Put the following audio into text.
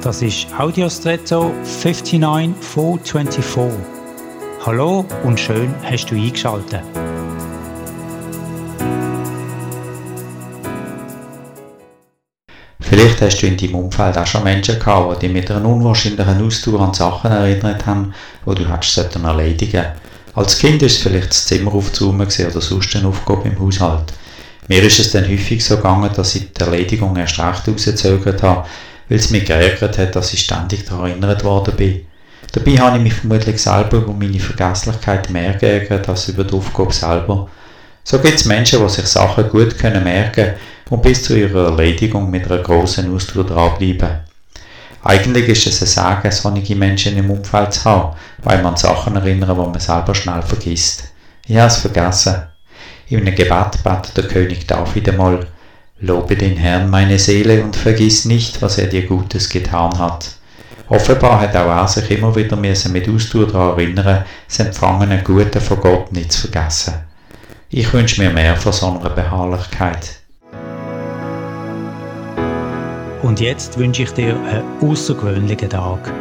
Das ist Audiostretto 59424. Hallo und schön hast du eingeschaltet. Vielleicht hast du in deinem Umfeld auch schon Menschen gehabt, die dich mit einer unwahrscheinlichen Ausdauer an Sachen erinnert haben, die du hättest erledigen Als Kind war es vielleicht das Zimmer aufzuräumen oder sonst eine Aufgabe im Haushalt. Mir ist es dann häufig so gegangen, dass ich die Erledigung erst recht rausgezögert habe, weil es mich geärgert hat, dass ich ständig daran erinnert worden bin. Dabei habe ich mich vermutlich selber über meine Vergesslichkeit mehr geärgert als über die Aufgabe selber. So gibt es Menschen, die sich Sachen gut können merken und bis zu ihrer Erledigung mit einer grossen Ausdauer dranbleiben. Eigentlich ist es ein Sagen, solche Menschen im Umfeld zu haben, weil man Sachen erinnern, die man selber schnell vergisst. Ich habe es vergessen. In einem Gebet betet der König David einmal, Lobe den Herrn meine Seele und vergiss nicht, was er dir Gutes getan hat. Offenbar hat auch er sich immer wieder mit Ausdauer daran erinnern, das empfangene Gute von Gott nicht zu vergessen. Ich wünsche mir mehr von so einer Beharrlichkeit. Und jetzt wünsche ich dir einen außergewöhnlichen Tag.